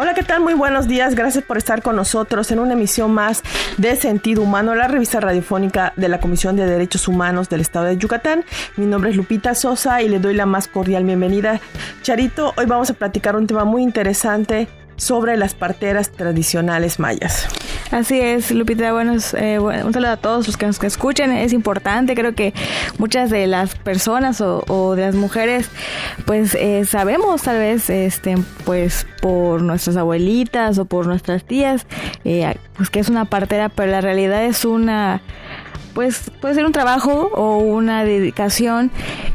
Hola, ¿qué tal? Muy buenos días. Gracias por estar con nosotros en una emisión más de Sentido Humano, la revista radiofónica de la Comisión de Derechos Humanos del Estado de Yucatán. Mi nombre es Lupita Sosa y le doy la más cordial bienvenida. Charito, hoy vamos a platicar un tema muy interesante sobre las parteras tradicionales mayas. Así es, Lupita. Buenos, eh, un saludo a todos los que nos escuchen. Es importante, creo que muchas de las personas o, de las mujeres, pues eh, sabemos tal vez, este, pues por nuestras abuelitas o por nuestras tías, eh, pues que es una partera, pero la realidad es una pues puede ser un trabajo o una dedicación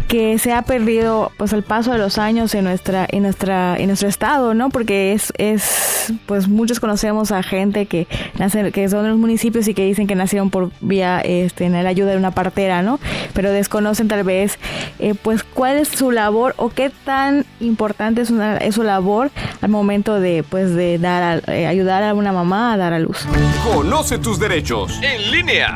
que se ha perdido pues al paso de los años en nuestra en nuestra en nuestro estado no porque es es pues muchos conocemos a gente que nace que son de los municipios y que dicen que nacieron por vía este en la ayuda de una partera no pero desconocen tal vez eh, pues cuál es su labor o qué tan importante es, una, es su labor al momento de pues de dar a, eh, ayudar a una mamá a dar a luz. Conoce tus derechos. En línea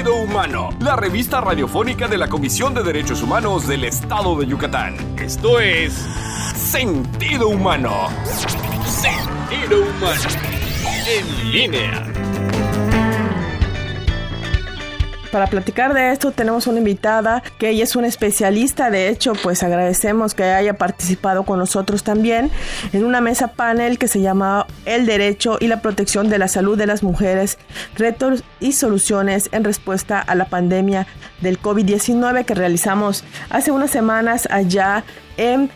Sentido Humano la revista radiofónica de la Comisión de Derechos Humanos del estado de Yucatán. Esto es Sentido Humano. Sentido Humano. En línea. Para platicar de esto tenemos una invitada que ella es una especialista, de hecho pues agradecemos que haya participado con nosotros también en una mesa panel que se llama El derecho y la protección de la salud de las mujeres, retos y soluciones en respuesta a la pandemia del COVID-19 que realizamos hace unas semanas allá en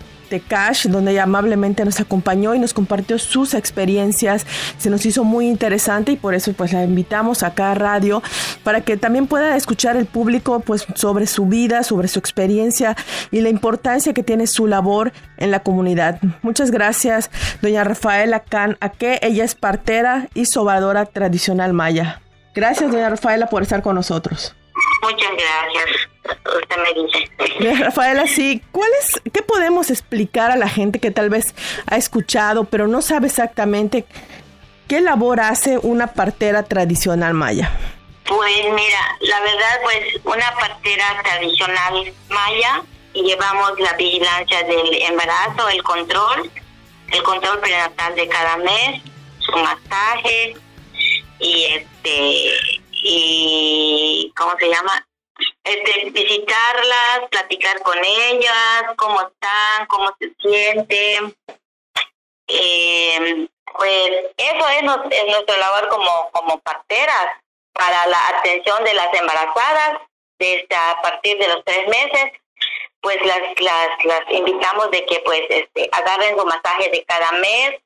Cash, donde amablemente nos acompañó y nos compartió sus experiencias. Se nos hizo muy interesante y por eso pues la invitamos acá a radio para que también pueda escuchar el público pues sobre su vida, sobre su experiencia y la importancia que tiene su labor en la comunidad. Muchas gracias, doña Rafaela Can, a que ella es partera y sobadora tradicional maya. Gracias, doña Rafaela, por estar con nosotros. Muchas gracias. Usted me dice. Rafaela, sí, ¿cuál es, qué podemos explicar a la gente que tal vez ha escuchado, pero no sabe exactamente qué labor hace una partera tradicional maya? Pues mira, la verdad, pues una partera tradicional maya llevamos la vigilancia del embarazo, el control, el control prenatal de cada mes, su masaje y este y ¿cómo se llama? Este, visitarlas, platicar con ellas, cómo están, cómo se sienten. Eh, pues eso es, nuestro labor como, como parteras para la atención de las embarazadas desde a partir de los tres meses pues las, las, las invitamos de que pues este, agarren su masaje de cada mes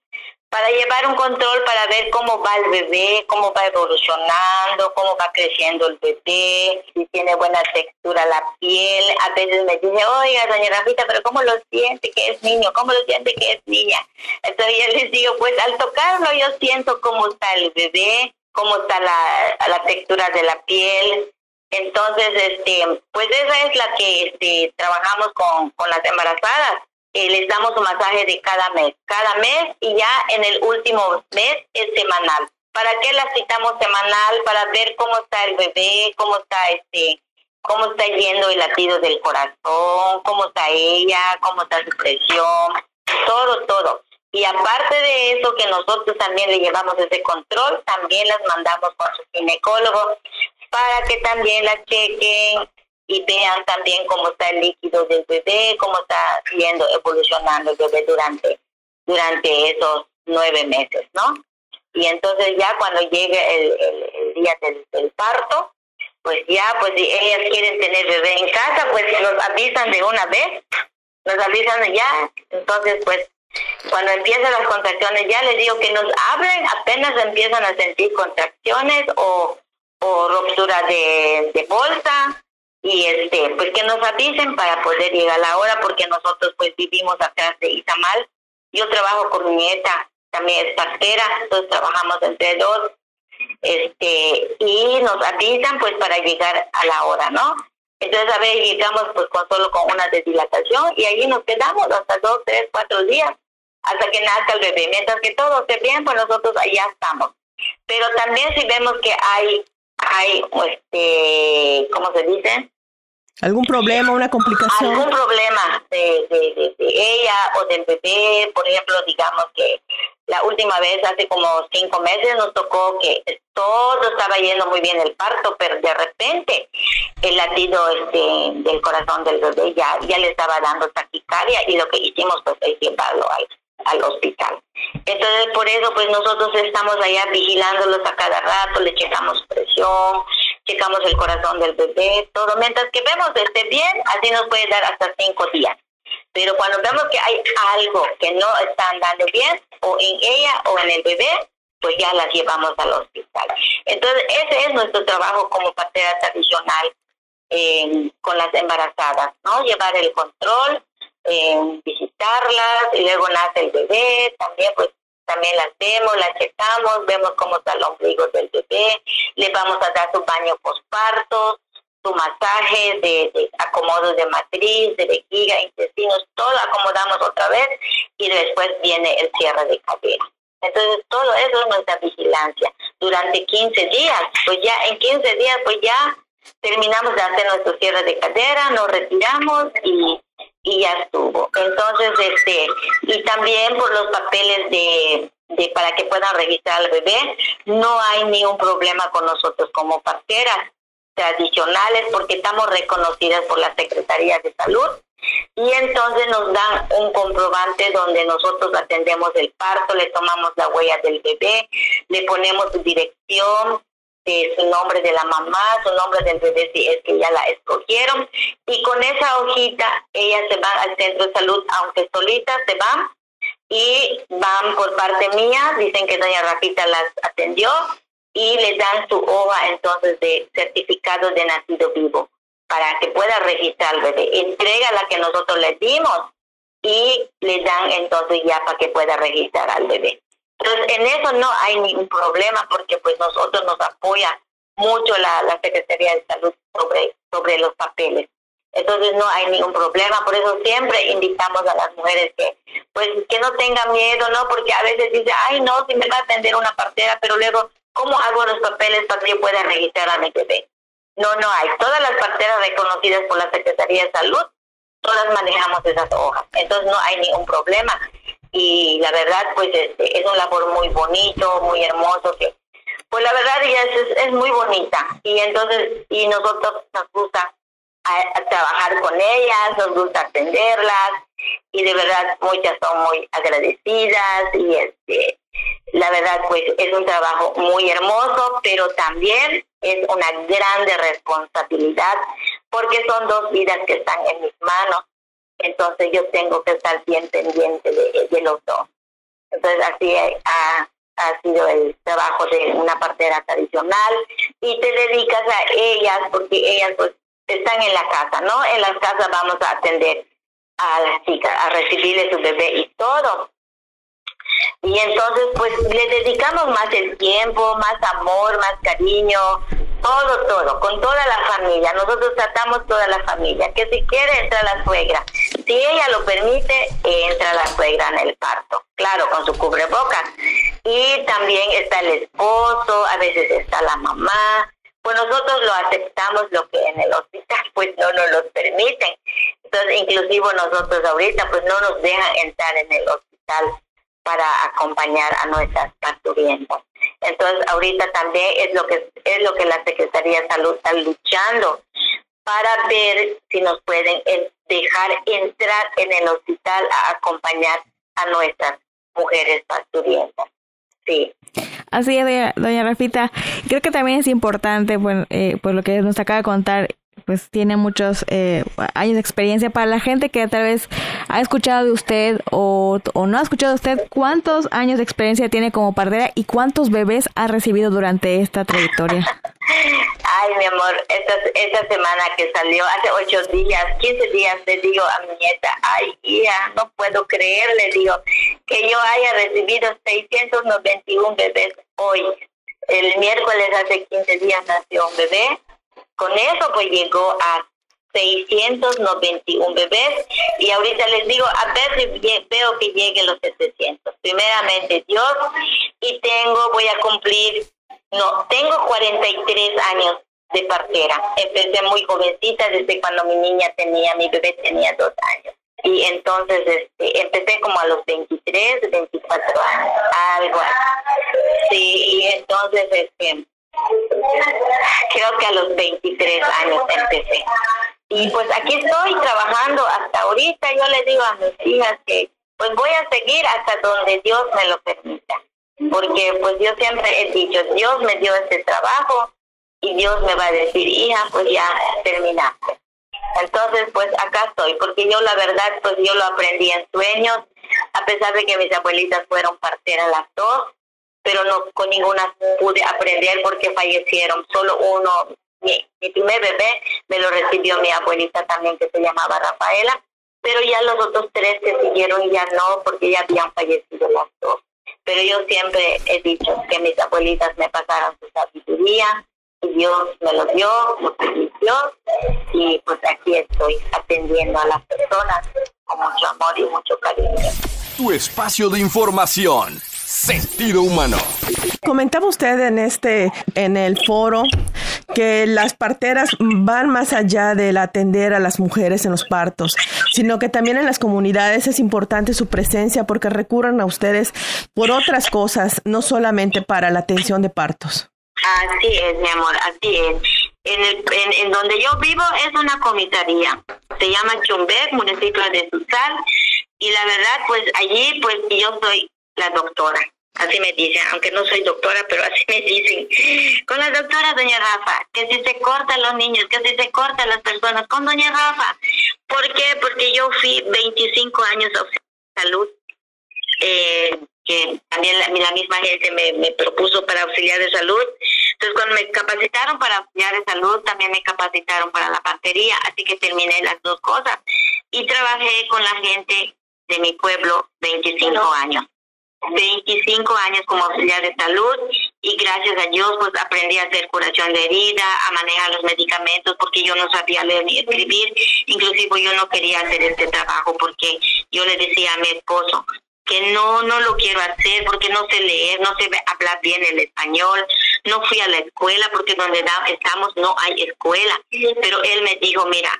para llevar un control para ver cómo va el bebé, cómo va evolucionando, cómo va creciendo el bebé, si tiene buena textura la piel. A veces me dice, oiga, doña Rafita, pero ¿cómo lo siente que es niño? ¿Cómo lo siente que es niña? Entonces yo les digo, pues al tocarlo yo siento cómo está el bebé, cómo está la, la textura de la piel. Entonces, este, pues esa es la que este, trabajamos con, con las embarazadas eh, les damos un masaje de cada mes, cada mes y ya en el último mes es semanal. ¿Para qué la citamos semanal? Para ver cómo está el bebé, cómo está este, cómo está yendo el latido del corazón, cómo está ella, cómo está su presión, todo, todo. Y aparte de eso, que nosotros también le llevamos ese control, también las mandamos con su ginecólogo para que también la chequen y vean también cómo está el líquido del bebé, cómo está evolucionando el bebé durante, durante esos nueve meses, ¿no? Y entonces ya cuando llegue el, día del, parto, pues ya, pues si ellas quieren tener bebé en casa, pues nos avisan de una vez, nos avisan ya, entonces pues cuando empiezan las contracciones ya les digo que nos hablen, apenas empiezan a sentir contracciones o, o ruptura de, de bolsa y este pues que nos avisen para poder llegar a la hora porque nosotros pues vivimos atrás de Izamal. Yo trabajo con mi nieta también es partera entonces trabajamos entre dos este y nos avisan pues para llegar a la hora no entonces a veces llegamos pues con solo con una dilatación y allí nos quedamos hasta dos tres cuatro días hasta que nazca el bebé. Mientras que todo esté bien pues nosotros allá estamos. Pero también si vemos que hay hay, este, ¿cómo se dice? ¿Algún problema, una complicación? Algún problema de, de, de, ella o del bebé, por ejemplo, digamos que la última vez, hace como cinco meses, nos tocó que todo estaba yendo muy bien el parto, pero de repente el latido este, del corazón del bebé ya, ya le estaba dando taquicardia y lo que hicimos pues es llevarlo al, al hospital. Entonces, por eso, pues nosotros estamos allá vigilándolos a cada rato, le checamos presión, checamos el corazón del bebé, todo. Mientras que vemos que esté bien, así nos puede dar hasta cinco días. Pero cuando vemos que hay algo que no está andando bien, o en ella o en el bebé, pues ya las llevamos al hospital. Entonces, ese es nuestro trabajo como partera tradicional eh, con las embarazadas, ¿no? Llevar el control, eh, visitarlas, y luego nace el bebé, también pues también las vemos, las checamos, vemos cómo está el ombligo del bebé, le vamos a dar su baño postparto, su masaje de, de acomodos de matriz, de vejiga, intestinos, todo acomodamos otra vez y después viene el cierre de cadera. Entonces, todo eso es nuestra vigilancia. Durante 15 días, pues ya en 15 días, pues ya terminamos de hacer nuestro cierre de cadera, nos retiramos y, y ya estuvo. Entonces, este, y también por los papeles de, de para que puedan registrar al bebé, no hay ningún problema con nosotros como parteras tradicionales porque estamos reconocidas por la Secretaría de Salud y entonces nos dan un comprobante donde nosotros atendemos el parto, le tomamos la huella del bebé, le ponemos su dirección, su nombre de la mamá, su nombre del bebé si es que ya la escogieron y con esa hojita ellas se van al centro de salud, aunque solitas se van y van por parte mía, dicen que doña Rafita las atendió y le dan su hoja entonces de certificado de nacido vivo para que pueda registrar al bebé. Entrega la que nosotros le dimos y le dan entonces ya para que pueda registrar al bebé. Entonces, en eso no hay ningún problema porque pues nosotros nos apoya mucho la, la Secretaría de Salud sobre, sobre los papeles. Entonces no hay ningún problema, por eso siempre invitamos a las mujeres que pues que no tengan miedo, ¿no? Porque a veces dice, ay no, si me va a atender una partera, pero luego, ¿cómo hago los papeles para que pueda registrar a mi bebé? No, no hay. Todas las parteras reconocidas por la Secretaría de Salud, todas manejamos esas hojas. Entonces no hay ningún problema. Y la verdad, pues este, es un labor muy bonito, muy hermoso, que pues la verdad ella es, muy bonita. Y entonces, y nosotros nos gusta trabajar con ellas, nos gusta atenderlas y de verdad muchas son muy agradecidas y este la verdad pues es un trabajo muy hermoso, pero también es una grande responsabilidad porque son dos vidas que están en mis manos. Entonces yo tengo que estar bien pendiente de, de los dos. Entonces así ha, ha sido el trabajo de una partera tradicional y te dedicas a ellas porque ellas pues están en la casa, ¿no? En las casas vamos a atender a las chicas, a recibirle su bebé y todo. Y entonces, pues le dedicamos más el tiempo, más amor, más cariño, todo, todo, con toda la familia. Nosotros tratamos toda la familia. Que si quiere, entra la suegra. Si ella lo permite, entra la suegra en el parto. Claro, con su cubrebocas. Y también está el esposo, a veces está la mamá. Pues nosotros lo aceptamos, lo que en el hospital pues no nos lo permiten. Entonces, inclusive nosotros ahorita pues no nos dejan entrar en el hospital para acompañar a nuestras parturientas. Entonces, ahorita también es lo que es lo que la Secretaría de Salud está luchando para ver si nos pueden dejar entrar en el hospital a acompañar a nuestras mujeres parturientas. Sí. Así es, doña, Rafita. Creo que también es importante, eh, pues lo que nos acaba de contar, pues tiene muchos eh, años de experiencia para la gente que tal vez ha escuchado de usted o, no ha escuchado de usted. ¿Cuántos años de experiencia tiene como partera y cuántos bebés ha recibido durante esta trayectoria? Ay, mi amor, esta, esta semana que salió, hace ocho días, quince días, le digo a mi nieta, ay, hija, no puedo creer, le digo, que yo haya recibido 691 bebés hoy. El miércoles hace 15 días nació un bebé. Con eso pues llegó a 691 bebés y ahorita les digo, a ver si veo que llegue los 700. Primeramente Dios y tengo, voy a cumplir, no, tengo 43 años de partera. Empecé muy jovencita desde cuando mi niña tenía, mi bebé tenía dos años. y entonces este, empecé como a los 23, 24 años, algo así. Sí, y entonces este, creo que a los 23 años empecé. Y pues aquí estoy trabajando hasta ahorita. Yo le digo a mis hijas que pues voy a seguir hasta donde Dios me lo permita. Porque pues yo siempre he dicho, Dios me dio este trabajo y Dios me va a decir, hija, pues ya terminaste. Entonces, pues acá estoy, porque yo la verdad, pues yo lo aprendí en sueños, a pesar de que mis abuelitas fueron parteras las dos, pero no con ninguna pude aprender porque fallecieron. Solo uno, mi, primer bebé, me lo recibió mi abuelita también, que se llamaba Rafaela, pero ya los otros tres que siguieron ya no, porque ya habían fallecido las dos. Pero yo siempre he dicho que mis abuelitas me pasaron su sabiduría, y Dios me lo dio, me permitió, y pues aquí estoy atendiendo a las personas con mucho amor y mucho cariño. Tu espacio de información Sentido humano. Comentaba usted en este, en el foro, que las parteras van más allá del atender a las mujeres en los partos, sino que también en las comunidades es importante su presencia porque recurren a ustedes por otras cosas, no solamente para la atención de partos. Así es, mi amor, así es. En, el, en, donde yo vivo es una comisaría, se llama Chumbec, municipio de Susal, y la verdad, pues allí, pues yo soy la doctora. Así me dicen, aunque no soy doctora, pero así me dicen. Con la doctora doña Rafa, que si se cortan los niños, que si se cortan las personas, con doña Rafa. ¿Por qué? Porque yo fui 25 años de salud, eh, que también la, misma gente me, me propuso para auxiliar de salud. Entonces, cuando me capacitaron para auxiliar de salud, también me capacitaron para la partería, así que terminé las dos cosas. Y trabajé con la gente de mi pueblo 25 años. 25 años como auxiliar de salud y gracias a Dios pues aprendí a hacer curación de herida, a manejar los medicamentos porque yo no sabía leer ni escribir, inclusive yo no quería hacer este trabajo porque yo le decía a mi esposo que no no lo quiero hacer porque no sé leer, no sé hablar bien el español, no fui a la escuela porque donde estamos no hay escuela, pero él me dijo, mira,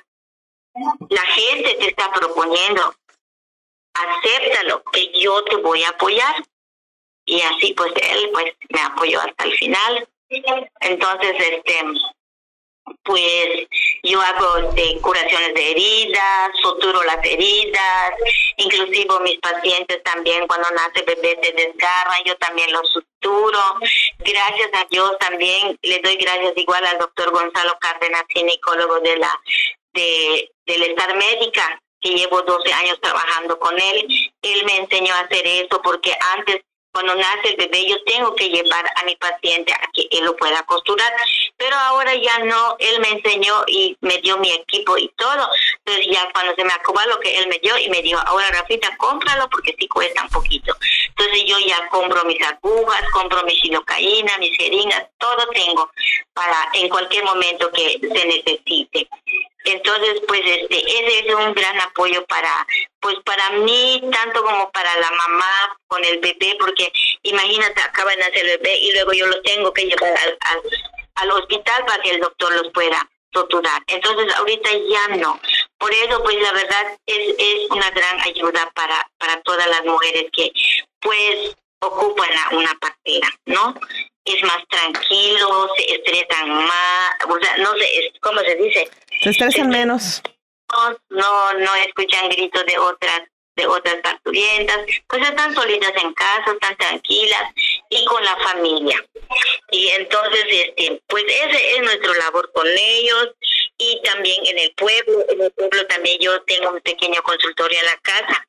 la gente te está proponiendo acéptalo, que yo te voy a apoyar. Y así pues él pues me apoyó hasta el final. Entonces, este, pues yo hago de curaciones de heridas, suturo las heridas, inclusive mis pacientes también cuando nace bebé se desgarran, yo también los suturo. Gracias a Dios también le doy gracias igual al doctor Gonzalo Cárdenas, ginecólogo de la de del estar médica, que llevo 12 años trabajando con él. Él me enseñó a hacer eso porque antes cuando nace el bebé yo tengo que llevar a mi paciente a que él lo pueda costurar, pero ahora ya no, él me enseñó y me dio mi equipo y todo, entonces ya cuando se me acabó lo que él me dio y me dijo, ahora Rafita, cómpralo porque sí cuesta un poquito, entonces yo ya compro mis agujas, compro mi silocaína, mis jeringas, todo tengo para en cualquier momento que se necesite. Entonces, pues este, ese es un gran apoyo para, pues para mí, tanto como para la mamá con el bebé, porque imagínate, acaba de nacer el bebé y luego yo lo tengo que llevar al, al, hospital para que el doctor los pueda torturar. Entonces, ahorita ya no. Por eso, pues la verdad es, es una gran ayuda para, para todas las mujeres que, pues, ocupan una partera, ¿no? Es más tranquilo, se estresan más, o sea, no sé, ¿cómo se dice? Se estresan menos. No, no escuchan gritos de otras de otras parturientas, pues están solitas en casa, están tranquilas y con la familia. Y entonces, este, pues ese es nuestro labor con ellos y también en el pueblo, en el pueblo también yo tengo un pequeño consultorio en la casa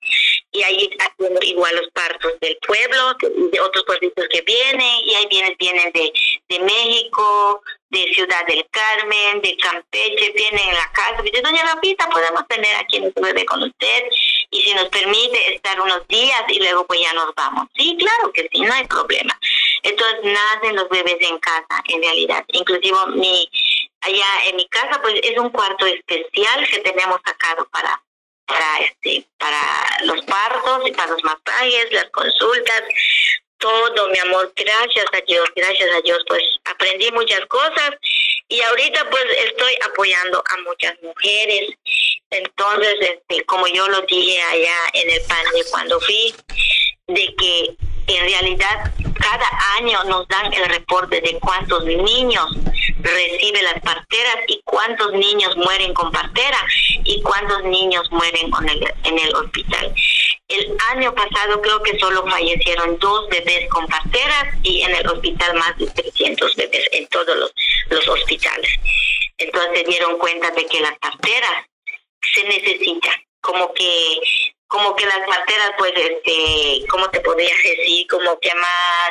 y ahí atiendo igual los partos del pueblo, de otros pueblitos que vienen y ahí vienen, vienen de, de México, de Ciudad del Carmen, de Campeche, vienen en la casa. Dice, doña Rapita, podemos tener aquí nuestro bebé con usted y si nos permite estar unos días y luego pues ya nos vamos. Sí, claro que sí, no hay problema. Entonces nacen los bebés en casa, en realidad. Inclusive mi, allá en mi casa pues es un cuarto especial que tenemos sacado para para este para los partos y para los masajes, las consultas, todo, mi amor, gracias a Dios, gracias a Dios, pues aprendí muchas cosas. Y ahorita pues estoy apoyando a muchas mujeres. Entonces, este, como yo lo dije allá en el panel cuando fui, de que en realidad cada año nos dan el reporte de cuántos niños reciben las parteras y cuántos niños mueren con partera y cuántos niños mueren con el, en el hospital. El año pasado creo que solo fallecieron dos bebés con parteras y en el hospital más de 300 bebés en todos los, los hospitales. Entonces se dieron cuenta de que las parteras se necesitan, como que como que las parteras pues este cómo te podría decir como que más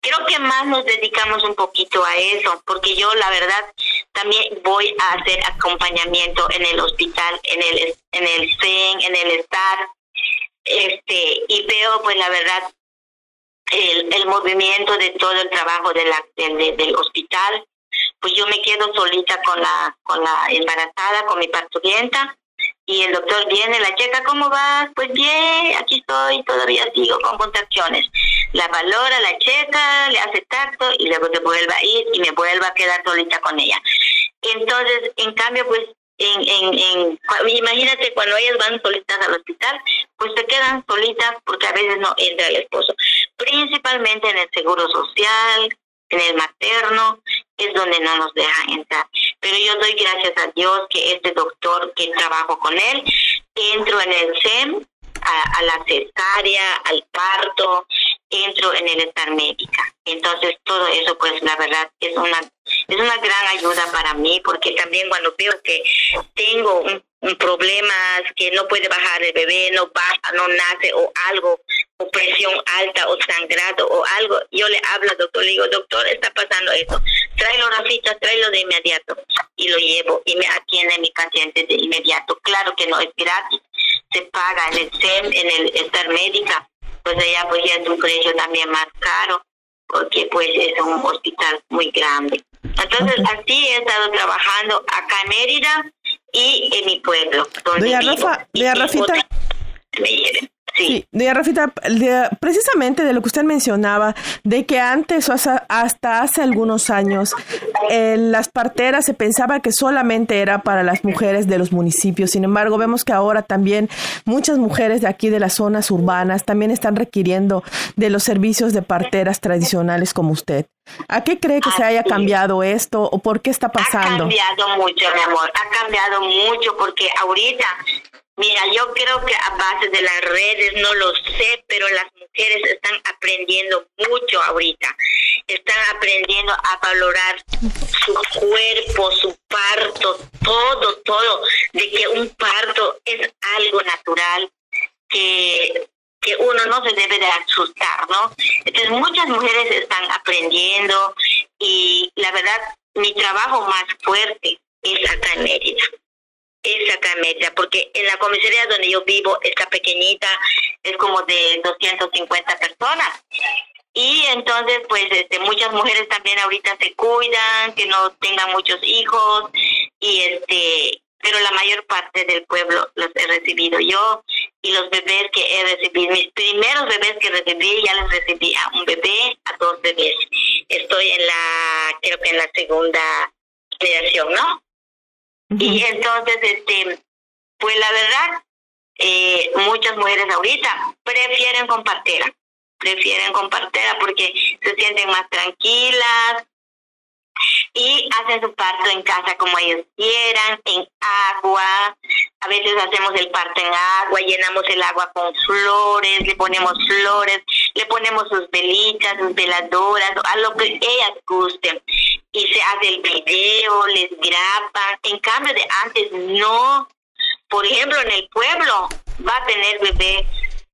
creo que más nos dedicamos un poquito a eso porque yo la verdad también voy a hacer acompañamiento en el hospital en el en el CEN en el STAR este y veo pues la verdad el, el movimiento de todo el trabajo de la del, hospital pues yo me quedo solita con la con la embarazada con mi parturienta y el doctor viene, la checa, ¿cómo vas? Pues bien, aquí estoy, todavía sigo con contracciones. La valora, la checa, le hace tacto y luego te vuelve a ir y me vuelve a quedar solita con ella. Entonces, en cambio, pues, en, en, en, imagínate cuando ellas van solitas al hospital, pues se quedan solitas porque a veces no entra el esposo. Principalmente en el seguro social, en el materno, es donde no nos dejan entrar. Pero yo doy gracias a Dios que este doctor que trabajo con él, entro en el SEM, a, la cesárea, al parto, entro en el estar médica. Entonces todo eso pues la verdad es una es una gran ayuda para mí porque también cuando veo que tengo un, un problemas que no puede bajar el bebé, no baja, no nace o algo, o presión alta o sangrado o algo, yo le hablo al doctor, le digo, doctor, está pasando eso, tráelo Rafita, tráelo de inmediato y lo llevo y me atiende mi paciente de inmediato. Claro que no es gratis, se paga en el SEM, en el estar médica, pues allá pues ya es un precio también más caro porque pues es un hospital muy grande. Entonces así he estado trabajando acá en Mérida y en mi pueblo. Donde Rafa, Rafita. Sí, Rafita, precisamente de lo que usted mencionaba, de que antes o hasta, hace algunos años eh, las parteras se pensaba que solamente era para las mujeres de los municipios. Sin embargo, vemos que ahora también muchas mujeres de aquí de las zonas urbanas también están requiriendo de los servicios de parteras tradicionales como usted. ¿A qué cree que se haya cambiado esto o por qué está pasando? Ha cambiado mucho, mi amor, ha cambiado mucho porque ahorita Mira, yo creo que a base de las redes, no lo sé, pero las mujeres están aprendiendo mucho ahorita. Están aprendiendo a valorar su cuerpo, su parto, todo, todo, de que un parto es algo natural, que, que uno no se debe de asustar, ¿no? Entonces muchas mujeres están aprendiendo y la verdad, mi trabajo más fuerte es acá en Mérida Exactamente, porque en la comisaría donde yo vivo, esta pequeñita, es como de 250 personas. Y entonces, pues, este, muchas mujeres también ahorita se cuidan, que no tengan muchos hijos, y este, pero la mayor parte del pueblo los he recibido yo, y los bebés que he recibido, mis primeros bebés que recibí, ya les recibí a un bebé, a dos bebés. Estoy en la, creo que en la segunda generación, ¿no? Y entonces, este, pues la verdad, eh, muchas mujeres ahorita prefieren con partera, prefieren con partera porque se sienten más tranquilas y hacen su parto en casa como ellos quieran, en agua. A veces hacemos el parto en agua, llenamos el agua con flores, le ponemos flores, le ponemos sus velitas, sus veladoras, a lo que ellas gusten y se hace el video, les graba. En cambio de antes no. Por ejemplo, en el pueblo va a tener bebé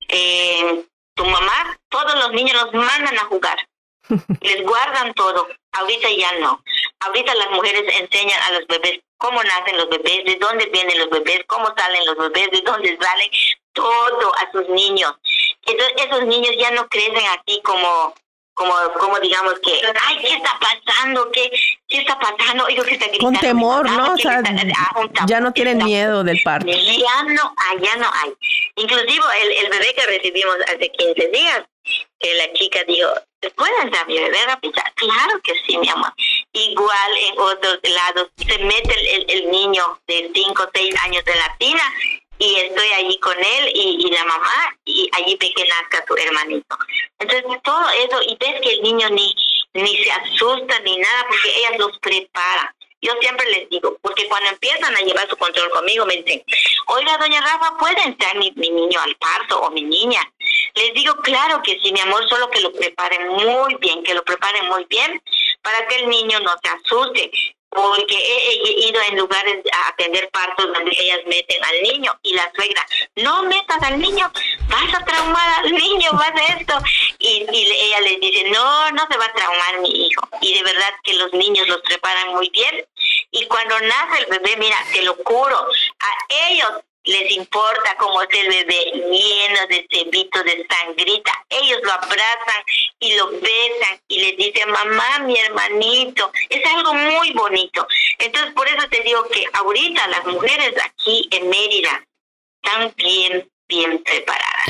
eh, tu mamá, todos los niños los mandan a jugar. Les guardan todo. Ahorita ya no. Ahorita las mujeres enseñan a los bebés cómo nacen los bebés, de dónde vienen los bebés, cómo salen los bebés, de dónde salen, todo a sus niños. Entonces esos niños ya no crecen aquí como como, como digamos que, ay, ¿qué está pasando? ¿Qué, qué está pasando? Con temor, ¿no? O sea, ya no tienen miedo del parto. Ya no hay, ya no hay. Inclusive el, el bebé que recibimos hace 15 días, que la chica dijo, ¿puedes dar mi bebé Rafita? Claro que sí, mi amor. Igual en otros lados se mete el, el, niño de 5 o 6 años en la tina y estoy allí con él y, y, la mamá y allí ve que nazca su hermanito. Entonces todo eso y ves que el niño ni, ni se asusta ni nada porque ellas los preparan. Yo siempre les digo, porque cuando empiezan a llevar su control conmigo me dicen, oiga, doña Rafa, ¿puede entrar mi, mi niño al parto o mi niña? Les digo, claro que sí, mi amor, solo que lo preparen muy bien, que lo preparen muy bien para que el niño no se asuste porque he, ido en lugares a atender partos donde ellas meten al niño y la suegra, no metas al niño, vas a traumar al niño, vas a esto. Y, y ella les dice, no, no se va a traumar mi hijo. Y de verdad que los niños los preparan muy bien. Y cuando nace el bebé, mira, te lo curo, a ellos les importa cómo es el bebé lleno de cebitos de sangrita. Ellos lo abrazan y lo besan y les dicen, mamá, mi hermanito. Es algo muy bonito. Entonces, por eso te digo que ahorita las mujeres aquí en Mérida están bien, bien preparadas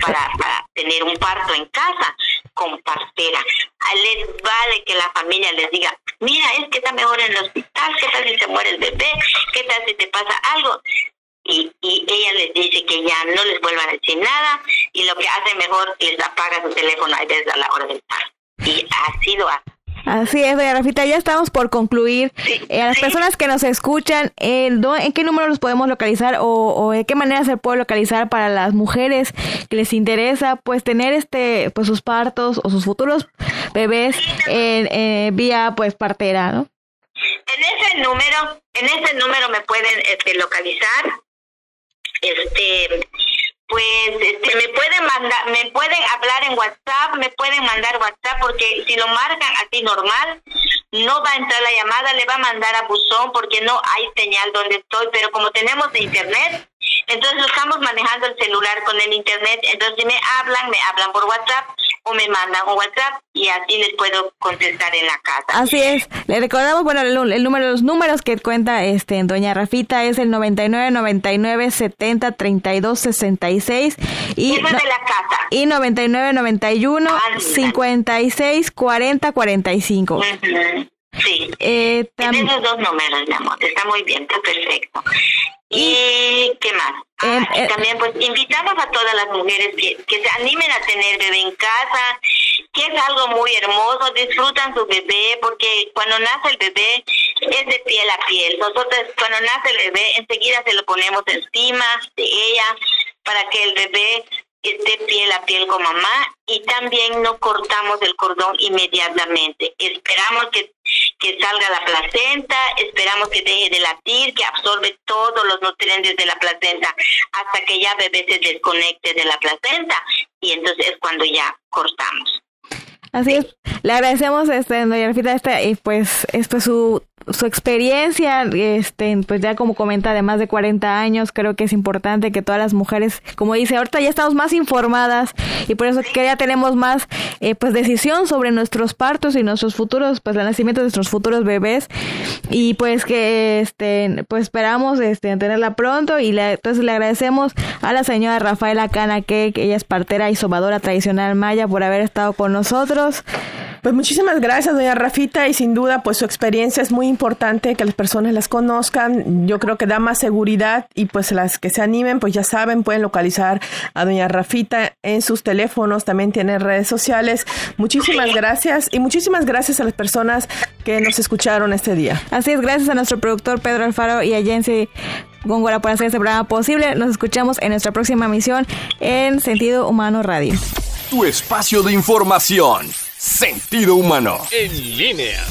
para, para tener un parto en casa con partera. Les vale que la familia les diga, mira, es que está mejor en el hospital, ¿qué tal si se muere el bebé? ¿Qué tal si te pasa algo? Y, ella les dice que ya no les vuelvan a decir nada y lo que hace mejor les apaga su teléfono a veces a la hora del parto. Y ha sido así. Así es, doña Rafita, ya estamos por concluir. Eh, a las personas que nos escuchan, eh, ¿en qué número los podemos localizar o, o, de qué manera se puede localizar para las mujeres que les interesa pues tener este pues sus partos o sus futuros bebés en, eh, vía pues partera, ¿no? En ese número, en ese número me pueden este, localizar este pues este me pueden mandar me pueden hablar en WhatsApp me pueden mandar WhatsApp porque si lo marcan así normal no va a entrar la llamada le va a mandar a buzón porque no hay señal donde estoy pero como tenemos de internet entonces estamos manejando el celular con el internet entonces si me hablan me hablan por WhatsApp o me mandan un WhatsApp y así les puedo contestar en la casa. Así es. Le recordamos, bueno, el, número, los números que cuenta este doña Rafita es el 99 99 70 32 66 y Eso de la casa. Y 99 91 56 40 45. Sí. Eh, esos dos números, mi amor. Está muy bien, está perfecto. ¿Y qué más? Ah, eh, también pues invitamos a todas las mujeres que, que se animen a tener bebé en casa, que es algo muy hermoso, disfrutan su bebé porque cuando nace el bebé es de piel a piel. Nosotros cuando nace el bebé enseguida se lo ponemos encima de ella para que el bebé esté piel a piel con mamá y también no cortamos el cordón inmediatamente. Esperamos que, que salga la placenta, esperamos que deje de latir, que absorbe todos los nutrientes de la placenta hasta que ya bebé se desconecte de la placenta y entonces es cuando ya cortamos. Así es. Le agradecemos este, doña Rafita, este, y pues, es pues su su experiencia, este, pues ya como comenta, de más de 40 años, creo que es importante que todas las mujeres, como dice, ahorita ya estamos más informadas y por eso que ya tenemos más, eh, pues decisión sobre nuestros partos y nuestros futuros, pues el nacimiento de nuestros futuros bebés y pues que, este, pues esperamos, este, tenerla pronto y le, entonces le agradecemos a la señora Rafaela Cana que ella es partera y sobadora tradicional maya por haber estado con nosotros. Pues muchísimas gracias, doña Rafita, y sin duda, pues su experiencia es muy importante que las personas las conozcan. Yo creo que da más seguridad y pues las que se animen, pues ya saben, pueden localizar a doña Rafita en sus teléfonos, también tiene redes sociales. Muchísimas gracias y muchísimas gracias a las personas que nos escucharon este día. Así es, gracias a nuestro productor Pedro Alfaro y a Jensi Góngora por hacer este programa posible. Nos escuchamos en nuestra próxima misión en Sentido Humano Radio. Tu espacio de información. Sentido humano. En línea.